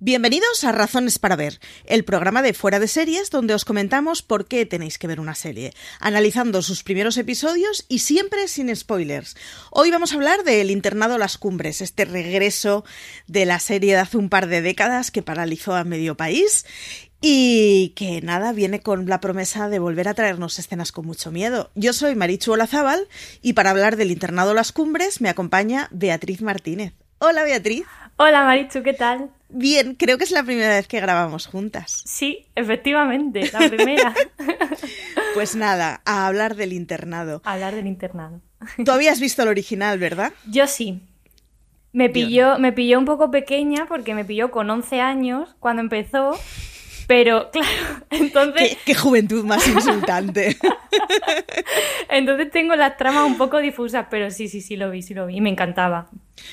Bienvenidos a Razones para Ver, el programa de Fuera de Series donde os comentamos por qué tenéis que ver una serie, analizando sus primeros episodios y siempre sin spoilers. Hoy vamos a hablar de El internado Las Cumbres, este regreso de la serie de hace un par de décadas que paralizó a medio país y que nada, viene con la promesa de volver a traernos escenas con mucho miedo. Yo soy Marichu Olazábal y para hablar del internado Las Cumbres me acompaña Beatriz Martínez. Hola Beatriz. Hola Marichu, ¿qué tal? Bien, creo que es la primera vez que grabamos juntas. Sí, efectivamente, la primera. pues nada, a hablar del internado. A hablar del internado. Tú habías visto el original, ¿verdad? Yo sí. Me pilló, me pilló un poco pequeña porque me pilló con 11 años cuando empezó pero claro, entonces... Qué, juventud más insultante. entonces tengo las tramas un poco difusas, pero sí, sí, sí lo vi, sí lo vi. Y me encantaba.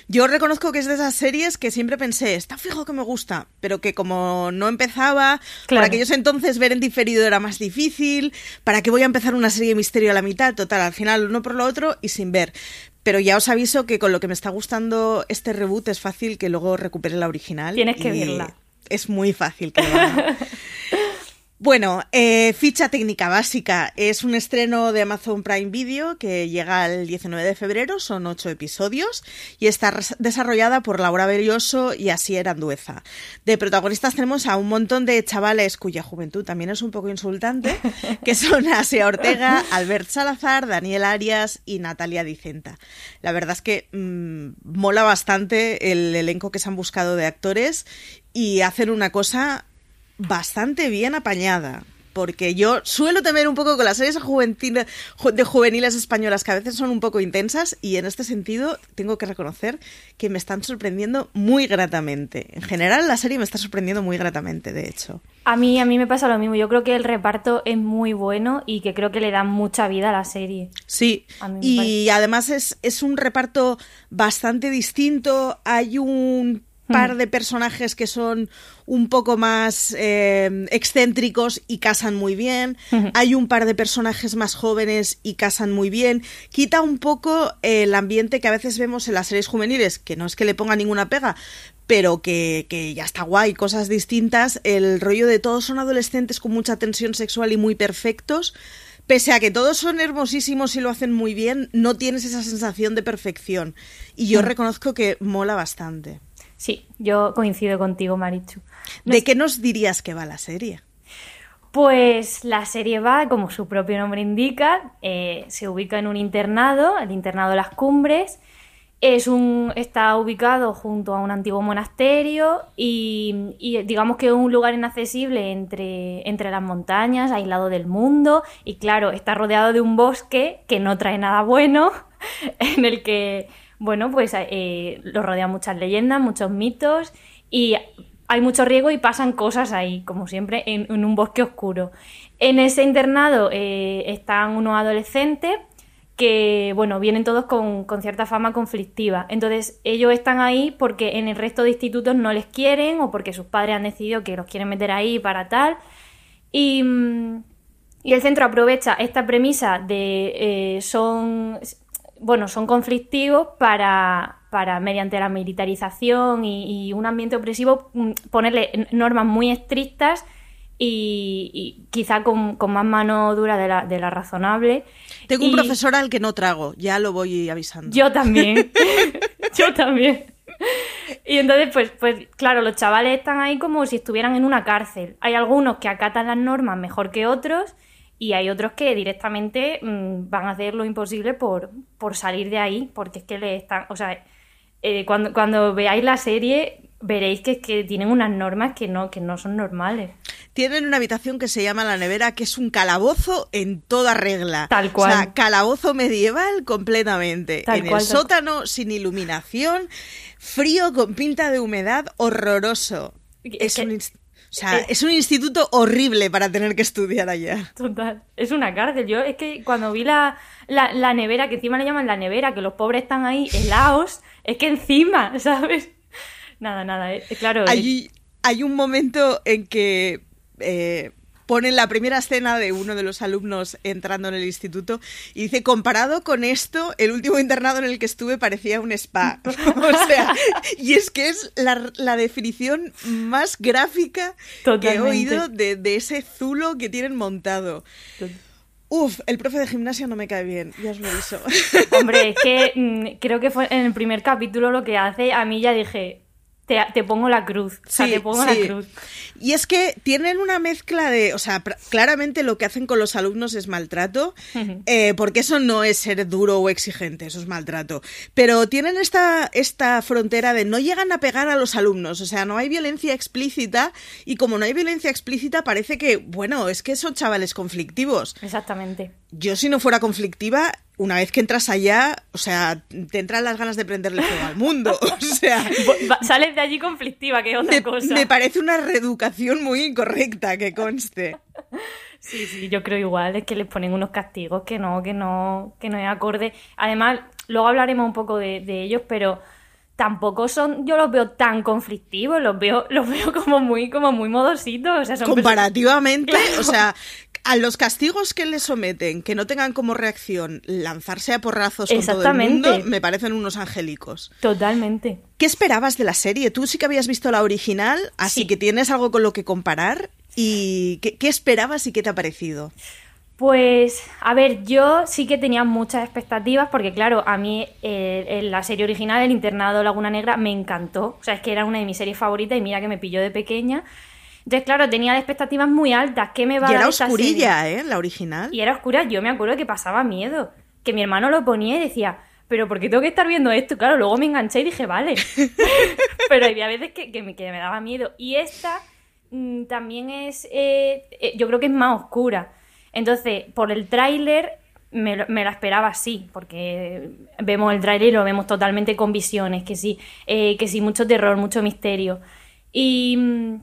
Yo reconozco que es de esas series que siempre pensé, está fijo que me gusta, pero que como no empezaba, claro. por aquellos entonces ver en diferido era más difícil, ¿para qué voy a empezar una serie de misterio a la mitad? Total, al final uno por lo otro y sin ver. Pero ya os aviso que con lo que me está gustando este reboot es fácil que luego recupere la original. Tienes que verla es muy fácil que lo Bueno, eh, ficha técnica básica. Es un estreno de Amazon Prime Video que llega el 19 de febrero, son ocho episodios y está desarrollada por Laura Belloso y Asier Andueza. De protagonistas tenemos a un montón de chavales cuya juventud también es un poco insultante, que son Asia Ortega, Albert Salazar, Daniel Arias y Natalia Dicenta. La verdad es que mmm, mola bastante el elenco que se han buscado de actores y hacen una cosa bastante bien apañada. Porque yo suelo temer un poco con las series de juveniles españolas que a veces son un poco intensas y en este sentido tengo que reconocer que me están sorprendiendo muy gratamente. En general la serie me está sorprendiendo muy gratamente, de hecho. A mí, a mí me pasa lo mismo. Yo creo que el reparto es muy bueno y que creo que le da mucha vida a la serie. Sí, y además es, es un reparto bastante distinto. Hay un par de personajes que son un poco más eh, excéntricos y casan muy bien. Hay un par de personajes más jóvenes y casan muy bien. Quita un poco el ambiente que a veces vemos en las series juveniles, que no es que le ponga ninguna pega, pero que, que ya está guay, cosas distintas. El rollo de todos son adolescentes con mucha tensión sexual y muy perfectos. Pese a que todos son hermosísimos y lo hacen muy bien, no tienes esa sensación de perfección. Y yo reconozco que mola bastante. Sí, yo coincido contigo, Marichu. ¿De qué nos dirías que va la serie? Pues la serie va, como su propio nombre indica, eh, se ubica en un internado, el internado de las Cumbres. Es un, está ubicado junto a un antiguo monasterio y, y, digamos que es un lugar inaccesible entre, entre las montañas, aislado del mundo y claro, está rodeado de un bosque que no trae nada bueno, en el que bueno, pues eh, lo rodean muchas leyendas, muchos mitos y hay mucho riego y pasan cosas ahí, como siempre, en, un bosque oscuro. En ese internado eh, están unos adolescentes que, bueno, vienen todos con, cierta fama conflictiva. Entonces, ellos están ahí porque en el resto de institutos no les quieren o porque sus padres han decidido que los quieren meter ahí para tal. Y, y el centro aprovecha esta premisa de eh, son bueno, son conflictivos para, para mediante la militarización y, un ambiente opresivo, mm, ponerle normas muy estrictas y, quizá con, más mano dura de la, de la razonable. Tengo un profesor al que no trago, ya lo voy avisando. Yo también, yo también. Y entonces, pues, pues, claro, los chavales están ahí como si estuvieran en una cárcel. Hay algunos que acatan las normas mejor que otros y hay otros que directamente mm, van a hacer lo imposible por, por salir de ahí, porque es que le están, o sea, eh, cuando, cuando veáis la serie veréis que, que tienen unas normas que no, que no son normales. Tienen una habitación que se llama la nevera, que es un calabozo en toda regla. Tal cual. O sea, calabozo medieval completamente. Tal en cual, el sótano, sin iluminación, frío con pinta de humedad, horroroso. Es Es, que- un, sea, eh, es un instituto horrible para tener que estudiar allá. Total, es una cárcel. Yo es que cuando vi la, la, la nevera, que encima le llaman la nevera, que los pobres están ahí helados, es que encima, ¿sabes? Nada, nada, eh, claro. Hay, hay un momento en que eh, ponen la primera escena de uno de los alumnos entrando en el instituto y dice, comparado con esto, el último internado en el que estuve parecía un spa. o sea, y es que es la, la definición más gráfica que he oído de, de ese zulo que tienen montado. Uf, el profe de gimnasia no me cae bien, ya os lo aviso. Hombre, es que mm, creo que fue en el primer capítulo lo que hace, a mí ya dije, te, te pongo la cruz. O sea, Sí, te pongo sí. la cruz. Y es que tienen una mezcla de, o sea, claramente lo que hacen con los alumnos es maltrato, eh, porque eso no es ser duro o exigente, eso es maltrato. Pero tienen esta, esta frontera de no llegan a pegar a los alumnos, o sea, no hay violencia explícita y como no hay violencia explícita parece que, bueno, es que son chavales conflictivos. Exactamente. Yo si no fuera conflictiva, una vez que entras allá, o sea, te entran las ganas de prenderle fuego al mundo, o sea... Sales de allí conflictiva, que es otra Me, cosa. me parece una reeducación muy incorrecta, que conste. Sí, sí, yo creo igual, es que les ponen unos castigos que no, que no, que no es acorde. Además, luego hablaremos un poco de, de ellos, pero tampoco son, yo los veo tan conflictivos, los veo, los veo como muy, como muy modositos. O sea, son Comparativamente, o sea, a los castigos que le someten, que no tengan como reacción lanzarse a porrazos con todo el mundo, me parecen unos angélicos. Totalmente. ¿Qué esperabas de la serie? Tú sí que habías visto la original, así Sí. que tienes algo con lo que comparar. ¿Y qué, qué esperabas y qué te ha parecido? Pues, a ver, yo sí que tenía muchas expectativas porque, claro, a mí eh, en la serie original, El internado Laguna Negra, me encantó. O sea, es que era una de mis series favoritas y mira que me pilló de pequeña. Entonces, claro, tenía expectativas muy altas. ¿Qué me va Y a era dar esta serie? oscurilla, ¿eh? La original. Y era oscura, yo me acuerdo que pasaba miedo. Que mi hermano lo ponía y decía, pero ¿por qué tengo que estar viendo esto? Claro, luego me enganché y dije, vale. pero había veces que, que me, que me daba miedo. Y esta mm, también es, eh, eh, yo creo que es más oscura. Entonces, por el tráiler me, me la esperaba así, porque vemos el tráiler y lo vemos totalmente con visiones, que sí, eh, que sí, mucho terror, mucho misterio. Y...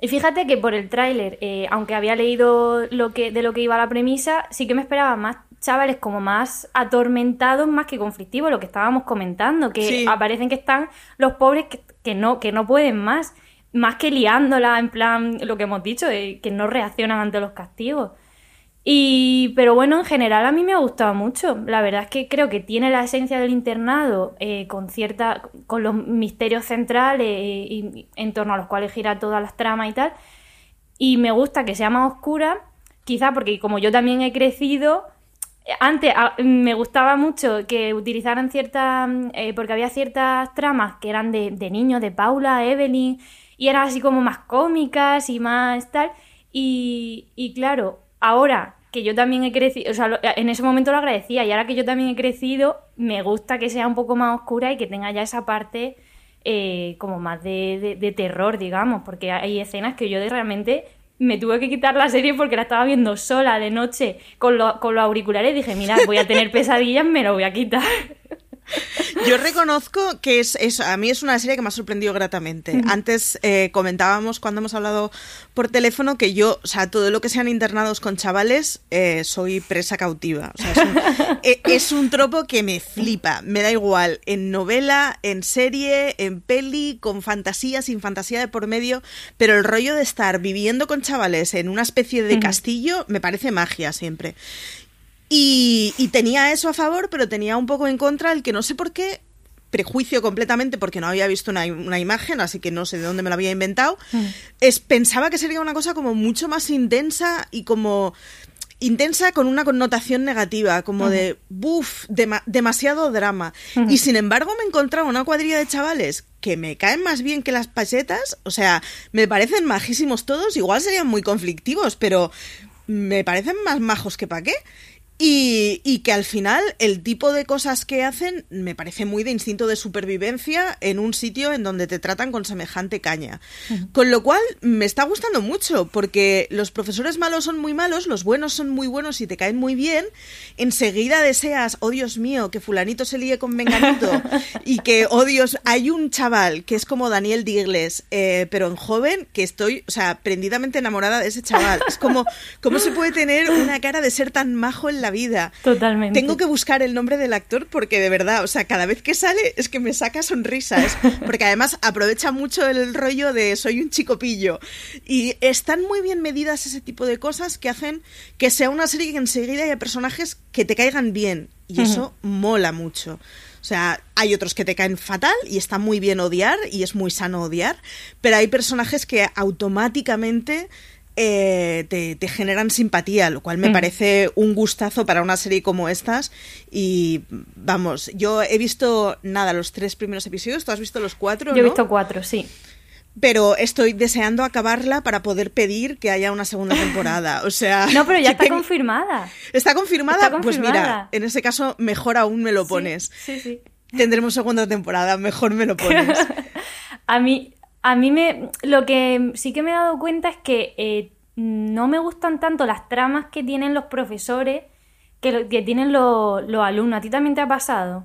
y fíjate que por el tráiler, eh, aunque había leído lo que, de lo que iba la premisa, sí que me esperaba más chavales como más atormentados más que conflictivos, lo que estábamos comentando, que Sí. aparecen que están los pobres que, que no, que no pueden más, más que liándola, en plan, lo que hemos dicho, eh, que no reaccionan ante los castigos. Y, pero bueno, en general a mí me ha gustado mucho. La verdad es que creo que tiene la esencia del internado eh, con cierta, con los misterios centrales eh, en torno a los cuales gira todas las tramas y tal. Y me gusta que sea más oscura, quizá porque como yo también he crecido, antes a- me gustaba mucho que utilizaran ciertas, eh, porque había ciertas tramas que eran de, de niños, de Paula, Evelyn, y eran así como más cómicas y más tal. Y claro, ahora que yo también he crecido, o sea, en ese momento lo agradecía, y ahora que yo también he crecido, me gusta que sea un poco más oscura y que tenga ya esa parte eh, como más de, de- de terror, digamos, porque hay escenas que yo de realmente me tuve que quitar la serie porque la estaba viendo sola de noche con, lo- con los auriculares y dije, mira, voy a tener pesadillas, me lo voy a quitar. Yo reconozco que es, es- a mí es una serie que me ha sorprendido gratamente. Antes eh, comentábamos cuando hemos hablado por teléfono que yo, o sea, todo lo que sean internados con chavales, eh, soy presa cautiva. O sea, es, un, eh, es un tropo que me flipa. Me da igual en novela, en serie, en peli, con fantasía, sin fantasía de por medio, pero el rollo de estar viviendo con chavales en una especie de castillo me parece magia siempre. Y, y tenía eso a favor, pero tenía un poco en contra el que no sé por qué, prejuicio completamente porque no había visto una, una imagen, así que no sé de dónde me lo había inventado, es, pensaba que sería una cosa como mucho más intensa y como intensa con una connotación negativa, como de, buf, demasiado drama. Y sin embargo me encontraba una cuadrilla de chavales que me caen más bien que las pachetas, o sea, me parecen majísimos todos, igual serían muy conflictivos, pero me parecen más majos que pa' qué. Y, y, que al final el tipo de cosas que hacen me parece muy de instinto de supervivencia en un sitio en donde te tratan con semejante caña. Con lo cual me está gustando mucho porque los profesores malos son muy malos, los buenos son muy buenos y te caen muy bien. Enseguida deseas, oh Dios mío, que fulanito se líe con menganito y que, oh Dios, hay un chaval que es como Daniel Digles, eh, pero en joven, que estoy, o sea, prendidamente enamorada de ese chaval. Es como, ¿cómo se puede tener una cara de ser tan majo en la vida. Totalmente. Tengo que buscar el nombre del actor porque de verdad, o sea, cada vez que sale es que me saca sonrisas. Porque además aprovecha mucho el rollo de soy un chico pillo. Y están muy bien medidas ese tipo de cosas que hacen que sea una serie que enseguida haya personajes que te caigan bien. Y eso mola mucho. O sea, hay otros que te caen fatal y está muy bien odiar y es muy sano odiar, pero hay personajes que automáticamente eh, te, generan simpatía, lo cual me mm. parece un gustazo para una serie como estas. Y vamos, yo he visto nada, los tres primeros episodios, tú has visto los cuatro. Yo he visto cuatro, sí. Pero estoy deseando acabarla para poder pedir que haya una segunda temporada. O sea. No, pero ya está confirmada. ¿Está confirmada? Pues mira, en ese caso, mejor aún me lo pones. Sí, sí. Tendremos segunda temporada, mejor me lo pones. a mí, a mí me. Lo que sí que me he dado cuenta es que eh, no me gustan tanto las tramas que tienen los profesores que, que tienen los, alumnos. ¿A ti también te ha pasado?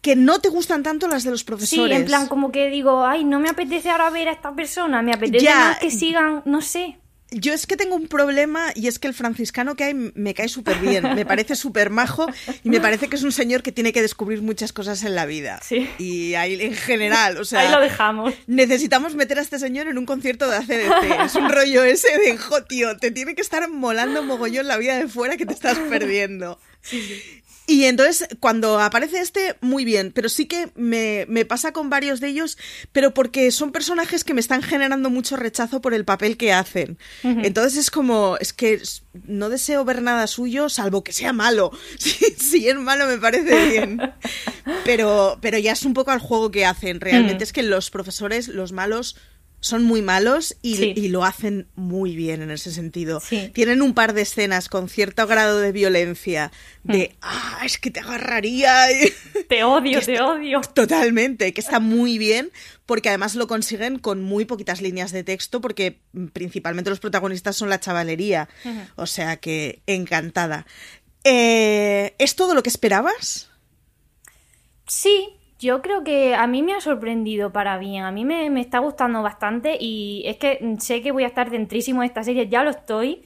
que no te gustan tanto las de los profesores. Sí, en plan, como que digo, ay, no me apetece ahora ver a esta persona, me apetece más que sigan, no sé yo es que tengo un problema y es que el franciscano que hay me cae súper bien, me parece súper majo y me parece que es un señor que tiene que descubrir muchas cosas en la vida. Sí. Y ahí en general, o sea... Ahí lo dejamos. Necesitamos meter a este señor en un concierto de ACDC. Es un rollo ese de, jo, tío, te tiene que estar molando mogollón la vida de fuera que te estás perdiendo. Sí, sí. Y entonces, cuando aparece este, muy bien, pero sí que me, me, pasa con varios de ellos, pero porque son personajes que me están generando mucho rechazo por el papel que hacen. Entonces es como, es que no deseo ver nada suyo, salvo que sea malo. Si, es malo me parece bien. Pero, pero ya es un poco al juego que hacen. Realmente mm. es que los profesores, los malos, son muy malos y, lo hacen muy bien en ese sentido. Tienen un par de escenas con cierto grado de violencia, de, mm. ah, es que te agarraría. Te odio, te odio. Totalmente, que está muy bien, porque además lo consiguen con muy poquitas líneas de texto, porque principalmente los protagonistas son la chavalería. O sea que encantada. Eh, ¿Es todo lo que esperabas? Sí, yo creo que a mí me ha sorprendido para bien, a mí me, está gustando bastante y es que sé que voy a estar dentrísimo de esta serie, ya lo estoy,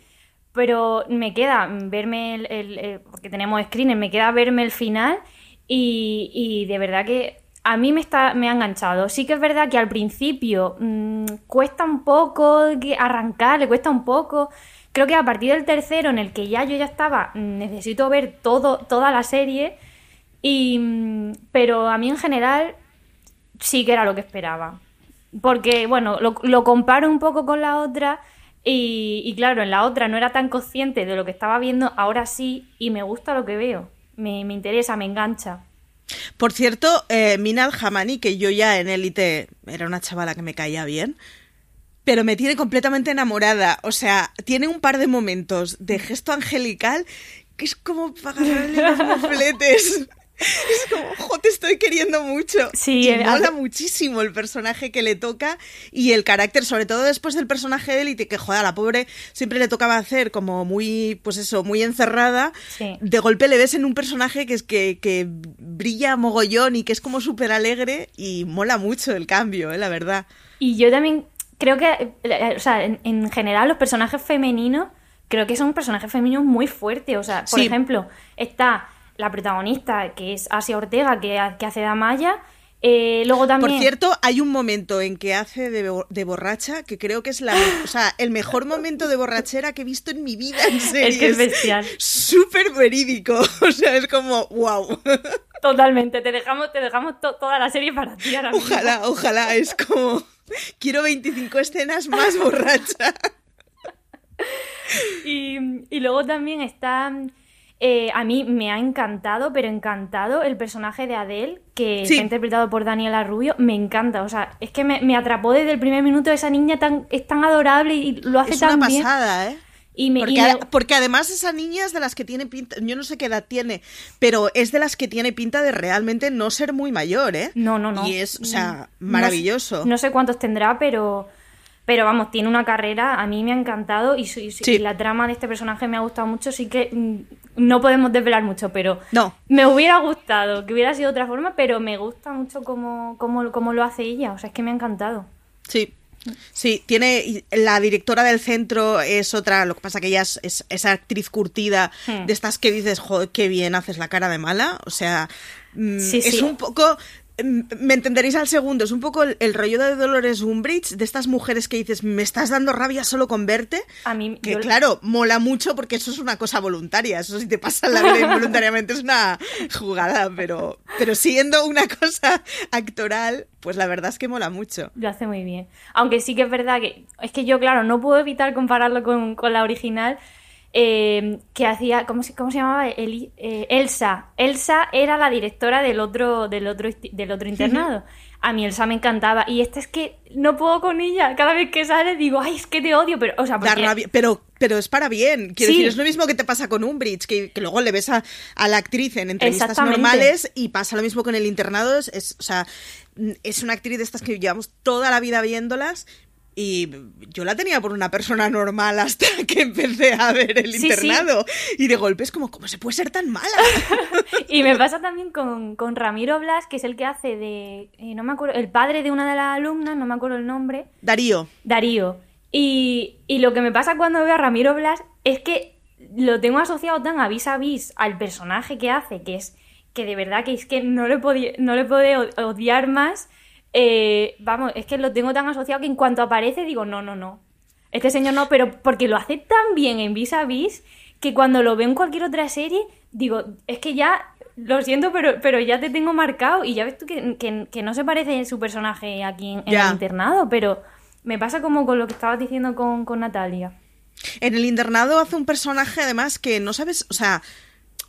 pero me queda verme el, porque tenemos screener, me queda verme el final y, de verdad que a mí me, está, me ha enganchado. Sí que es verdad que al principio mm, cuesta un poco arrancar, le cuesta un poco. Creo que a partir del tercero, en el que ya yo ya estaba, mm, necesito ver todo, toda la serie, y, pero a mí en general sí que era lo que esperaba. Porque, bueno, lo, comparo un poco con la otra y, claro, en la otra no era tan consciente de lo que estaba viendo, ahora sí, y me gusta lo que veo. Me, interesa, me engancha. Por cierto, eh, Minal Hamani, que yo ya en Élite era una chavala que me caía bien, pero me tiene completamente enamorada. O sea, tiene un par de momentos de gesto angelical que es como para agarrarle los mofletes. Es como, jo, te estoy queriendo mucho. Sí, y eh, mola muchísimo el personaje que le toca y el carácter, sobre todo después del personaje de élite, que joder, a la pobre siempre le tocaba hacer como muy, pues eso, muy encerrada. De golpe le ves en un personaje que es que, que brilla mogollón y que es como súper alegre y mola mucho el cambio, eh, la verdad. Y yo también creo que, eh, o sea, en, general los personajes femeninos, creo que son personajes femeninos muy fuertes. O sea, por ejemplo, está la protagonista, que es Asia Ortega, que, hace de Amaya. Eh, luego también... Por cierto, hay un momento en que hace de, borracha que creo que es la, o sea, el mejor momento de borrachera que he visto en mi vida en series. Es que es bestial. Súper verídico. O sea, es como, wow. Totalmente. Te dejamos, te dejamos toda la serie para ti ahora Ojalá, ojalá. Es como, quiero 25 escenas más borracha. y, y luego también está eh, a mí me ha encantado, pero encantado el personaje de Adele, que está interpretado por Daniela Rubio. Me encanta, o sea, es que me, atrapó desde el primer minuto. Esa niña tan, es tan adorable y lo hace tan bien. Es una pasada, ¿eh? Y me, porque, porque, además esa niña es de las que tiene pinta, yo no sé qué edad tiene, pero es de las que tiene pinta de realmente no ser muy mayor, ¿eh? No, no, no. Y es, o sea, maravilloso. no sé cuántos tendrá, pero pero vamos, tiene una carrera, a mí me ha encantado y, la trama de este personaje me ha gustado mucho, sí que mm, no podemos desvelar mucho, pero no. me hubiera gustado que hubiera sido otra forma, pero me gusta mucho cómo, cómo, lo hace ella, o sea, es que me ha encantado. Sí, Sí, tiene. La directora del centro es otra. Lo que pasa que ella es, esa actriz curtida hmm. de estas que dices, joder, qué bien haces la cara de mala. O sea, mm, es un poco. Mm, me entenderéis al segundo, es un poco el, rollo de Dolores Umbridge, de estas mujeres que dices, me estás dando rabia solo con verte. A mí, que claro, mola mucho porque eso es una cosa voluntaria, eso si te pasa la vida involuntariamente es una jugada, pero, pero siendo una cosa actoral, pues la verdad es que mola mucho. Lo hace muy bien. Aunque sí que es verdad que, es que yo, claro, no puedo evitar compararlo con, con la original, eh, que hacía, ¿cómo se, cómo se llamaba? Eh, Elsa. Elsa era la directora del otro, del otro, del otro internado. A mí Elsa me encantaba. Y esta es que no puedo con ella. Cada vez que sale digo, ay, es que te odio. Pero, o sea, pero, pero es para bien. Quiero decir, es lo mismo que te pasa con Umbridge, que, que luego le ves a, la actriz en entrevistas normales y pasa lo mismo con el internado. Es, o sea, es una actriz de estas que llevamos toda la vida viéndolas, y yo la tenía por una persona normal hasta que empecé a ver el internado. Y de golpe es como, ¿cómo se puede ser tan mala? y me pasa también con, Ramiro Blas, que es el que hace de, eh, no me acuerdo, el padre de una de las alumnas, no me acuerdo el nombre. Darío. Darío. Y, y lo que me pasa cuando veo a Ramiro Blas es que lo tengo asociado tan a vis a vis al personaje que hace, que es que de verdad que es que no le, no le puedo odiar más eh, vamos, es que lo tengo tan asociado que en cuanto aparece digo, no, no, no. Este señor no, pero porque lo hace tan bien en Vis a Vis que cuando lo veo en cualquier otra serie, digo, es que ya, lo siento, pero, pero ya te tengo marcado y ya ves tú que, no se parece su personaje aquí en, el internado, pero me pasa como con lo que estabas diciendo con, con Natalia. En el internado hace un personaje además que no sabes, o sea,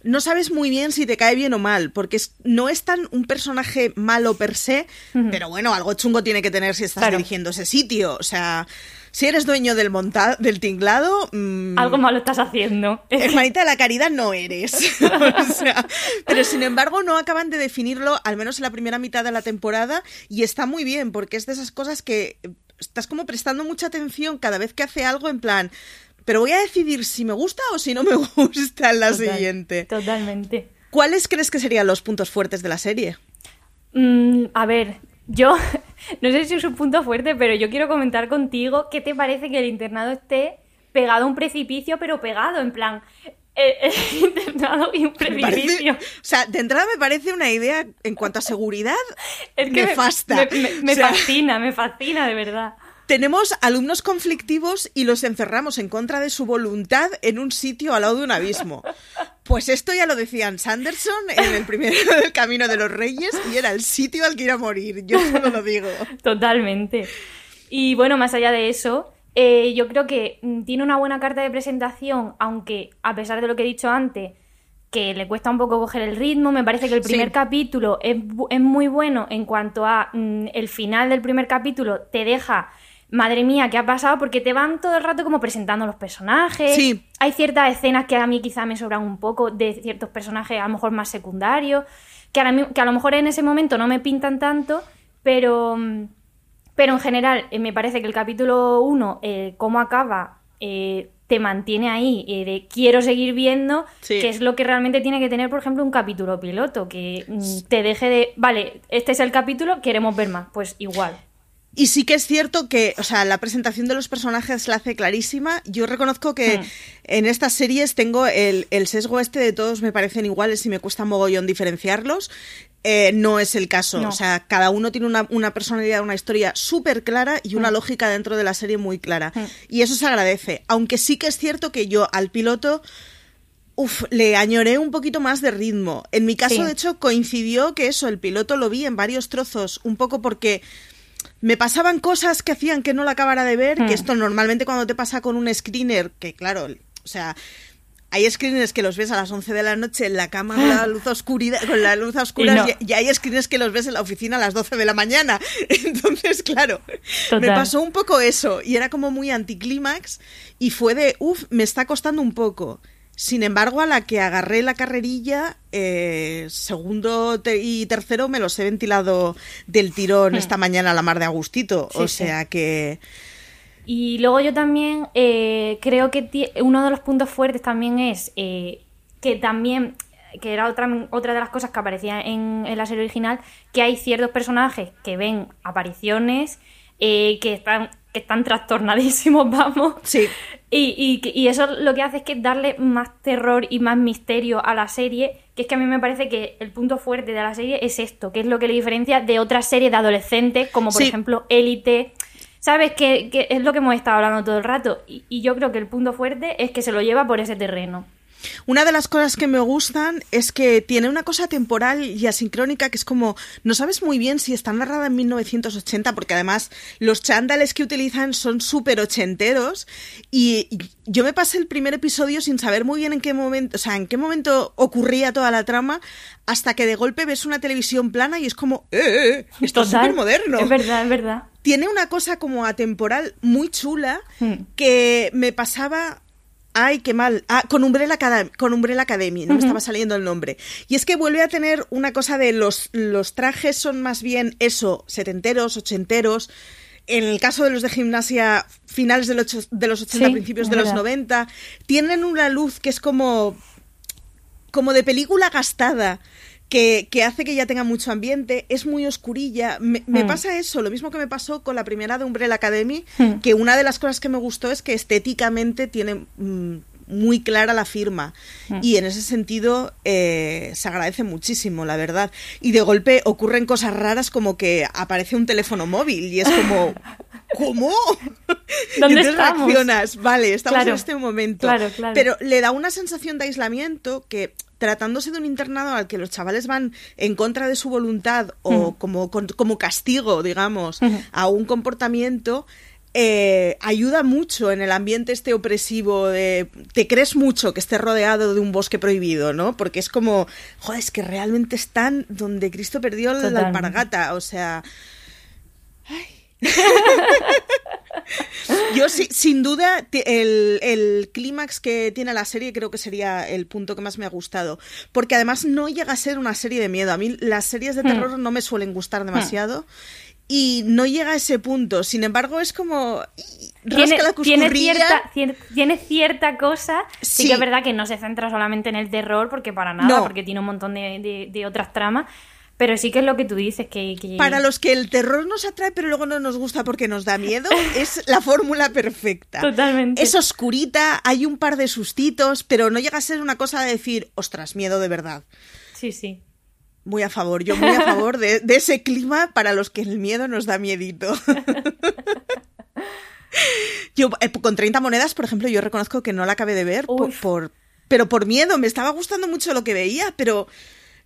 no sabes muy bien si te cae bien o mal, porque no es tan un personaje malo per se, pero bueno, algo chungo tiene que tener si estás dirigiendo ese sitio. O sea, si eres dueño del monta del tinglado... Mm, algo malo estás haciendo. Hermanita de la caridad no eres. o sea, pero sin embargo no acaban de definirlo, al menos en la primera mitad de la temporada, y está muy bien, porque es de esas cosas que estás como prestando mucha atención cada vez que hace algo en plan pero voy a decidir si me gusta o si no me gusta en la siguiente. Totalmente. ¿Cuáles crees que serían los puntos fuertes de la serie? Mm, a ver, yo no sé si es un punto fuerte, pero yo quiero comentar contigo qué te parece que el internado esté pegado a un precipicio, pero pegado, en plan, el, internado y un precipicio. o sea, de entrada me parece una idea en cuanto a seguridad es que nefasta. Me, fascina, me fascina, de verdad tenemos alumnos conflictivos y los encerramos en contra de su voluntad en un sitio al lado de un abismo. Pues esto ya lo decían Sanderson en el primer del Camino de los Reyes y era el sitio al que ir a morir, yo solo lo digo. Totalmente. Y bueno, más allá de eso, eh, yo creo que mm, tiene una buena carta de presentación, aunque a pesar de lo que he dicho antes, que le cuesta un poco coger el ritmo. Me parece que el primer capítulo es, es, muy bueno en cuanto a mm, el final del primer capítulo te deja madre mía, ¿qué ha pasado? Porque te van todo el rato como presentando los personajes. Sí. Hay ciertas escenas que a mí quizá me sobran un poco de ciertos personajes a lo mejor más secundarios, que, a lo mejor en ese momento no me pintan tanto, pero, pero en general eh, me parece que el capítulo 1, eh, cómo acaba, eh, te mantiene ahí de quiero seguir viendo, que es lo que realmente tiene que tener, por ejemplo, un capítulo piloto, que mm, te deje de, vale, este es el capítulo, queremos ver más, pues igual. Y sí que es cierto que, o sea, la presentación de los personajes la hace clarísima. Yo reconozco que hmm. en estas series tengo el, sesgo este de todos me parecen iguales y me cuesta mogollón diferenciarlos. Eh, no es el caso. O sea, cada uno tiene una, personalidad, una historia súper clara y una hmm. lógica dentro de la serie muy clara. Hmm. Y eso se agradece. Aunque sí que es cierto que yo al piloto Uf, le añoré un poquito más de ritmo. En mi caso, de hecho, coincidió que eso, el piloto lo vi en varios trozos, un poco porque me pasaban cosas que hacían que no la acabara de ver, Hmm. que esto normalmente cuando te pasa con un screener, que claro, o sea, hay screeners que los ves a las 11 de la noche en la cama con la luz oscuridad, con la luz a oscuras Y no. y, y hay screeners que los ves en la oficina a las 12 de la mañana. Entonces, claro, me pasó un poco eso y era como muy anticlímax y fue de, uff, me está costando un poco. Sin embargo, a la que agarré la carrerilla, eh, segundo y tercero me los he ventilado del tirón esta mañana a la mar de Agustito. Hmm. Sí, o sí. sea que... Y luego yo también eh, creo que uno de los puntos fuertes también es eh, que también, que era otra, otra de las cosas que aparecía en, en la serie original, que hay ciertos personajes que ven apariciones eh, que están que están trastornadísimos, vamos. Sí. Y, y, y eso lo que hace es que darle más terror y más misterio a la serie, que es que a mí me parece que el punto fuerte de la serie es esto, que es lo que le diferencia de otras series de adolescentes, como por Sí. ejemplo Élite. ¿Sabes? Que, que es lo que hemos estado hablando todo el rato. Y, y yo creo que el punto fuerte es que se lo lleva por ese terreno. Una de las cosas que me gustan es que tiene una cosa temporal y asincrónica que es como, no sabes muy bien si está narrada en 1980, porque además los chándales que utilizan son súper ochenteros y yo me pasé el primer episodio sin saber muy bien en qué momento, o sea, en qué momento ocurría toda la trama, hasta que de golpe ves una televisión plana y es como, ¡eh! eh, Esto es súper moderno Es verdad, es verdad. tiene una cosa como atemporal muy chula Hmm. que me pasaba. Ay, qué mal. Ah, con Umbrella, Academy, con Umbrella Academy, no me estaba saliendo el nombre. Y es que vuelve a tener una cosa de los, los trajes son más bien eso, setenteros, ochenteros. En el caso de los de gimnasia, finales de los, de los 80, Sí, principios de los verdad. 90, tienen una luz que es como como de película gastada. Que, que hace que ya tenga mucho ambiente, es muy oscurilla. Me, me Mm. pasa eso, lo mismo que me pasó con la primera de Umbrella Academy, Mm. que una de las cosas que me gustó es que estéticamente tiene mm, muy clara la firma. Mm. Y en ese sentido eh, se agradece muchísimo, la verdad. Y de golpe ocurren cosas raras como que aparece un teléfono móvil y es como... ¿Cómo? Y ¿Dónde entonces estamos? reaccionas, vale, estamos Claro, en este momento. claro, claro. Pero le da una sensación de aislamiento que tratándose de un internado al que los chavales van en contra de su voluntad o como, con- como castigo, digamos, Ujú. a un comportamiento, eh, ayuda mucho en el ambiente este opresivo de te crees mucho que estés rodeado de un bosque prohibido, ¿no? Porque es como, joder, es que realmente están donde Cristo perdió la alpargata, o sea... Yo sí, sin duda, el, el clímax que tiene la serie creo que sería el punto que más me ha gustado. Porque además no llega a ser una serie de miedo. A mí las series de terror no me suelen gustar demasiado. Y no llega a ese punto. Sin embargo, es como. Tiene, la tiene cierta, cier- tiene cierta cosa. Sí. Sí. que es verdad que no se centra solamente en el terror, porque para nada, No. porque tiene un montón de, de- de otras tramas. Pero sí que es lo que tú dices, que... que- Para los que el terror nos atrae, pero luego no nos gusta porque nos da miedo, es la fórmula perfecta. Totalmente. Es oscurita, hay un par de sustitos, pero no llega a ser una cosa de decir, ostras, miedo de verdad. Sí, sí. Muy a favor, yo muy a favor de, de ese clima para los que el miedo nos da miedito. Yo eh, con 30 monedas, por ejemplo, yo reconozco que no la acabé de ver por- pero por miedo, me estaba gustando mucho lo que veía, pero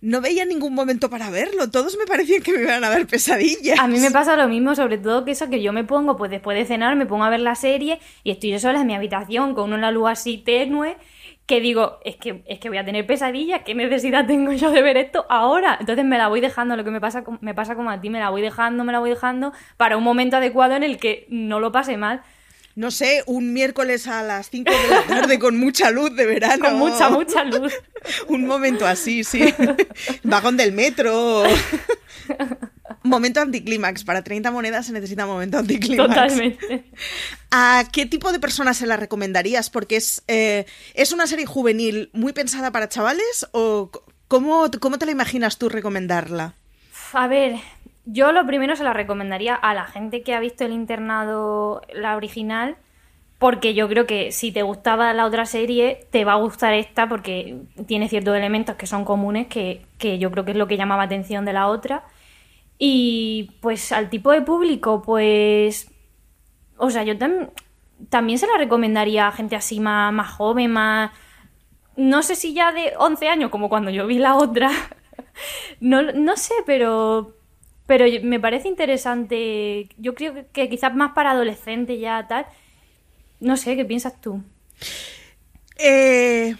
no veía ningún momento para verlo. Todos me parecían que me iban a dar pesadillas. A mí me pasa lo mismo, sobre todo que eso que yo me pongo, pues después de cenar, me pongo a ver la serie y estoy yo sola en mi habitación con una luz así tenue que digo, es que, es que voy a tener pesadillas, ¿qué necesidad tengo yo de ver esto ahora? Entonces me la voy dejando, lo que me pasa, me pasa como a ti, me la voy dejando, me la voy dejando para un momento adecuado en el que no lo pase mal. No sé, un miércoles a las 5 de la tarde con mucha luz de verano. Con mucha, mucha luz. Un momento así, sí. Vagón del metro. Momento anticlímax. Para 30 monedas se necesita momento anticlímax. Totalmente. ¿A qué tipo de personas se la recomendarías? Porque es, eh, es una serie juvenil muy pensada para chavales o cómo, cómo te la imaginas tú recomendarla? A ver, yo lo primero se la recomendaría a la gente que ha visto el internado, la original, porque yo creo que si te gustaba la otra serie, te va a gustar esta porque tiene ciertos elementos que son comunes, que, que yo creo que es lo que llamaba atención de la otra. Y pues al tipo de público, pues... O sea, yo tam- también se la recomendaría a gente así más, más joven, más... No sé si ya de 11 años, como cuando yo vi la otra. No, no sé, pero Pero me parece interesante, yo creo que quizás más para adolescentes ya tal. No sé, ¿qué piensas tú? Eh,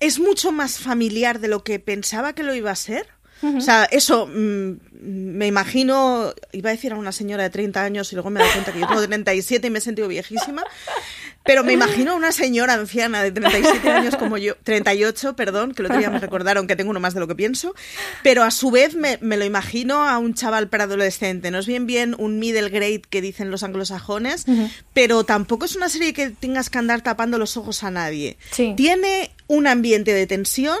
es mucho más familiar de lo que pensaba que lo iba a ser. O sea, eso, mm, me imagino, iba a decir a una señora de 30 años y luego me doy cuenta que yo tengo 37 y me he sentido viejísima, pero me imagino a una señora anciana de 37 años como yo, 38, perdón, que otro día me recordaron que tengo uno más de lo que pienso, pero a su vez me, me lo imagino a un chaval para adolescente. No es bien bien un middle grade que dicen los anglosajones, pero tampoco es una serie que tengas que andar tapando los ojos a nadie. Sí. Tiene un ambiente de tensión,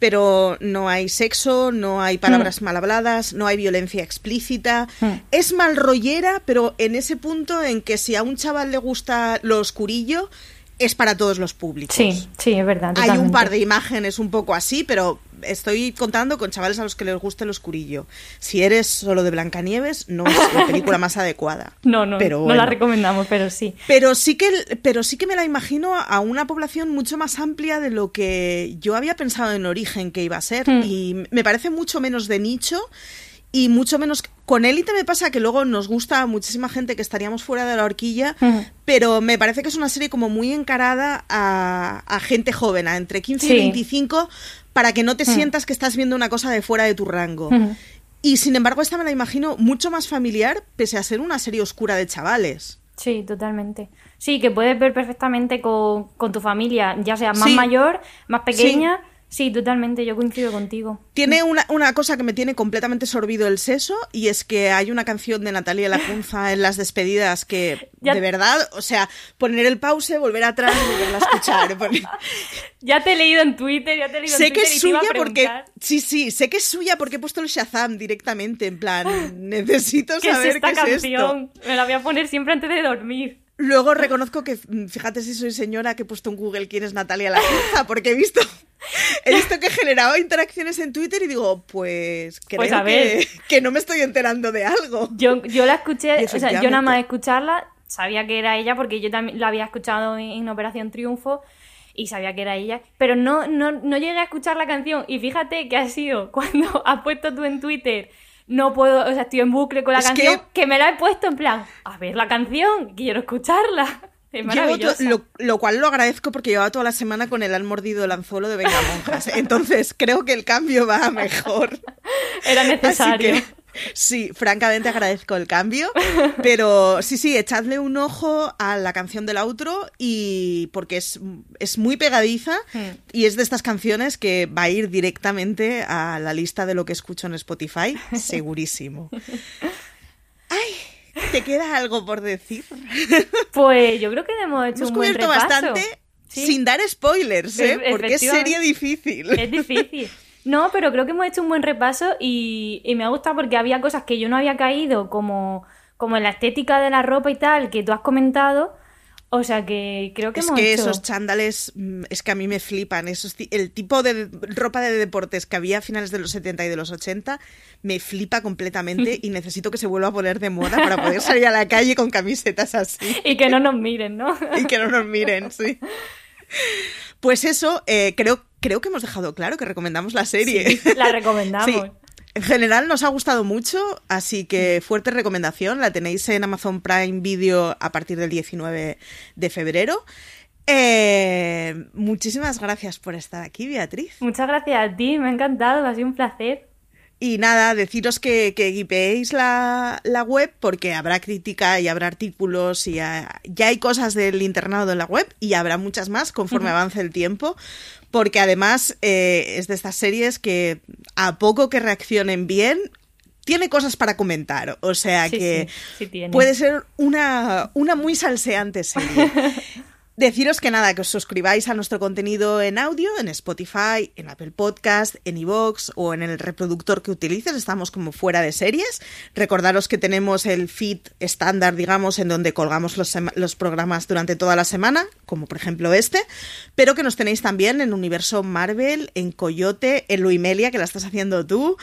pero no hay sexo, no hay palabras mal habladas, no hay violencia explícita. Es mal rollera, pero en ese punto en que si a un chaval le gusta lo oscurillo, es para todos los públicos. Sí, sí, es verdad. Hay un par de imágenes un poco así, pero estoy contando con chavales a los que les gusta el oscurillo. Si eres solo de Blancanieves, no es la película más adecuada. No, no, pero no la recomendamos, pero sí. Pero sí que, pero sí que me la imagino a una población mucho más amplia de lo que yo había pensado en origen que iba a ser. Hmm. Y me parece mucho menos de nicho y mucho menos... Con Élite me pasa que luego nos gusta a muchísima gente que estaríamos fuera de la horquilla, Hmm. pero me parece que es una serie como muy encarada a, a gente joven, a entre 15 Sí. y 25, para que no te sientas que estás viendo una cosa de fuera de tu rango. Hmm. Y sin embargo, esta me la imagino mucho más familiar, pese a ser una serie oscura de chavales. Sí, totalmente. Sí, que puedes ver perfectamente con, con tu familia, ya sea más Sí. mayor, más pequeña. Sí. Totalmente, yo coincido contigo. Tiene una, una cosa que me tiene completamente sorbido el seso y es que hay una canción de Natalia Lacunza en las despedidas que, Ya- de verdad, o sea, poner el pause, volver atrás y volverla a escuchar. Ya te he leído en Twitter, ya te he leído sé en que Twitter es te iba a suya porque... Sí, sí, sé que es suya porque he puesto el Shazam directamente, en plan, necesito ¿Qué es saber esta qué es esto. canción? Me la voy a poner siempre antes de dormir. Luego reconozco que, mm, fíjate si soy señora, que he puesto en Google quién es Natalia Lacunza, porque he visto, he visto que generaba interacciones en Twitter y digo, pues creo Pues a ver. que, que no me estoy enterando de algo. Yo, yo la escuché, o sea, yo nada más escucharla, sabía que era ella porque yo también la había escuchado en, en Operación Triunfo y sabía que era ella, pero no, no, no llegué a escuchar la canción y fíjate que ha sido cuando has puesto tú en Twitter no puedo, o sea, estoy en bucle con la Es canción, que- que... me la he puesto en plan, a ver la canción, quiero escucharla. Es maravillosa. to- lo, lo cual lo agradezco porque llevaba toda la semana con el han mordido el anzuelo de Venga Monjas. Entonces creo que el cambio va mejor. Era Así necesario. que sí, francamente agradezco el cambio. Pero sí, sí, echadle un ojo a la canción del outro y porque es, es muy pegadiza Hmm. y es de estas canciones que va a ir directamente a la lista de lo que escucho en Spotify, segurísimo. Ay, ¿te queda algo por decir? Pues yo creo que hemos hecho Hemos un buen repaso. bastante Sí. sin dar spoilers, ¿eh? Porque es serie difícil. Es difícil. No, pero creo que hemos hecho un buen repaso y, y me ha gustado porque había cosas que yo no había caído, como, como en la estética de la ropa y tal, que tú has comentado. O sea que creo que Es hemos que hecho... esos chándales, mm, es que a mí me flipan. Esos, el tipo de ropa de deportes que había a finales de los 70 y de los 80 me flipa completamente y necesito que se vuelva a poner de moda para poder salir a la calle con camisetas así Y que no nos miren, ¿no? y que no nos miren, sí. Pues eso, eh, creo, creo que hemos dejado claro que recomendamos la serie. Sí, la recomendamos. Sí. En general nos ha gustado mucho, así que fuerte recomendación. La tenéis en Amazon Prime Video a partir del 19 de febrero. Eh, muchísimas gracias por estar aquí, Beatriz. Muchas gracias a ti, me ha encantado, ha sido un placer. Y nada, deciros que, que guipeéis la, la web porque habrá crítica y habrá artículos y ya, ya hay cosas del internado en la web y habrá muchas más conforme avance el tiempo. Porque además eh, es de estas series que a poco que reaccionen bien, tiene cosas para comentar. O sea Sí, que sí, sí tiene. puede ser una, una muy salseante serie. Deciros que nada, que os suscribáis a nuestro contenido en audio, en Spotify, en Apple Podcast, en iVoox o en el reproductor que utilices. Estamos como fuera de series. Recordaros que tenemos el feed estándar, digamos, en donde colgamos los, programas durante toda la semana, como por ejemplo este, pero que nos tenéis también en Universo Marvel, en Coyote, en Luimelia, que la estás haciendo tú,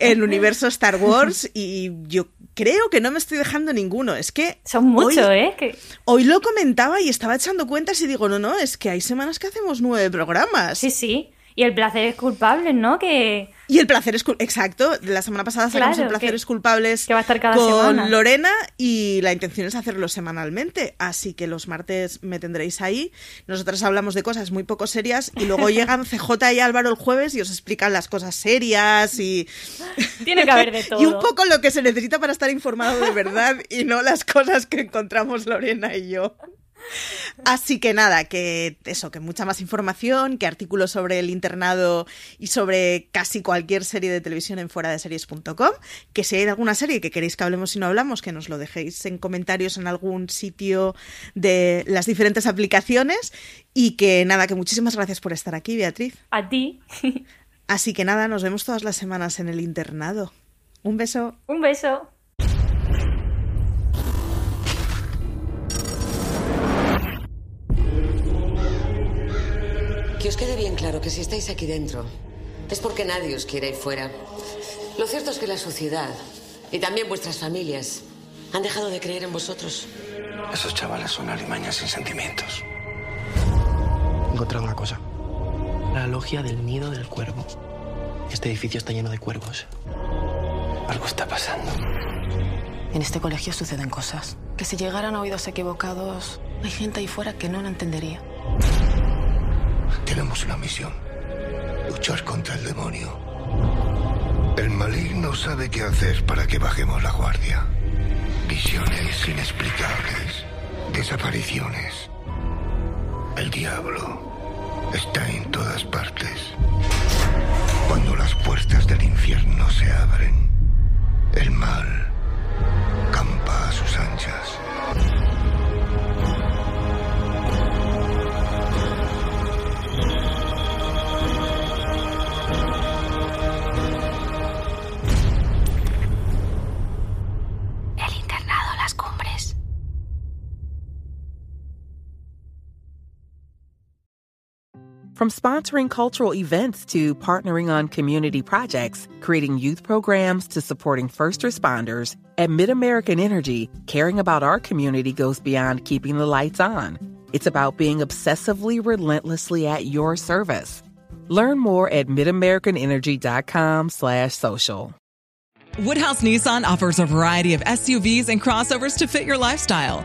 en Universo Star Wars y yo creo que no me estoy dejando ninguno. Es que... Son muchos, ¿eh? Que... Hoy lo comentaba y estaba echando cuentas y digo, no, no, es que hay semanas que hacemos nueve programas. Sí, sí. Y el placer es culpable, ¿no? Que, Y el placer es exacto. La semana pasada sacamos Claro, el placer que- es culpables que va a estar cada con semana. Lorena y la intención es hacerlo semanalmente. Así que los martes me tendréis ahí. Nosotras hablamos de cosas muy poco serias y luego llegan CJ y Álvaro el jueves y os explican las cosas serias y Tiene que haber de todo. y un poco lo que se necesita para estar informado de verdad y no las cosas que encontramos Lorena y yo. Así que nada, que eso, que mucha más información, que artículos sobre el internado y sobre casi cualquier serie de televisión en fuera de series.com, que si hay alguna serie que queréis que hablemos y no hablamos, que nos lo dejéis en comentarios en algún sitio de las diferentes aplicaciones y que nada, que muchísimas gracias por estar aquí, Beatriz. A ti. Así que nada, nos vemos todas las semanas en el internado. Un beso. Un beso. Que os quede bien claro que si estáis aquí dentro es porque nadie os quiere ahí fuera. Lo cierto es que la sociedad y también vuestras familias han dejado de creer en vosotros. Esos chavales son alimañas sin sentimientos. He encontrado una cosa. La logia del nido del cuervo. Este edificio está lleno de cuervos. Algo está pasando. En este colegio suceden cosas. Que si llegaran a oídos equivocados, hay gente ahí fuera que no lo entendería. Tenemos una misión. Luchar contra el demonio. El maligno sabe qué hacer para que bajemos la guardia. Visiones inexplicables. Desapariciones. El diablo está en todas partes. Cuando las puertas del infierno se abren, el mal campa a sus anchas. From sponsoring cultural events to partnering on community projects, creating youth programs to supporting first responders, at MidAmerican Energy, caring about our community goes beyond keeping the lights on. It's about being obsessively relentlessly at your service. Learn more at midamericanenergy.com slash social. Woodhouse Nissan offers a variety of SUVs and crossovers to fit your lifestyle.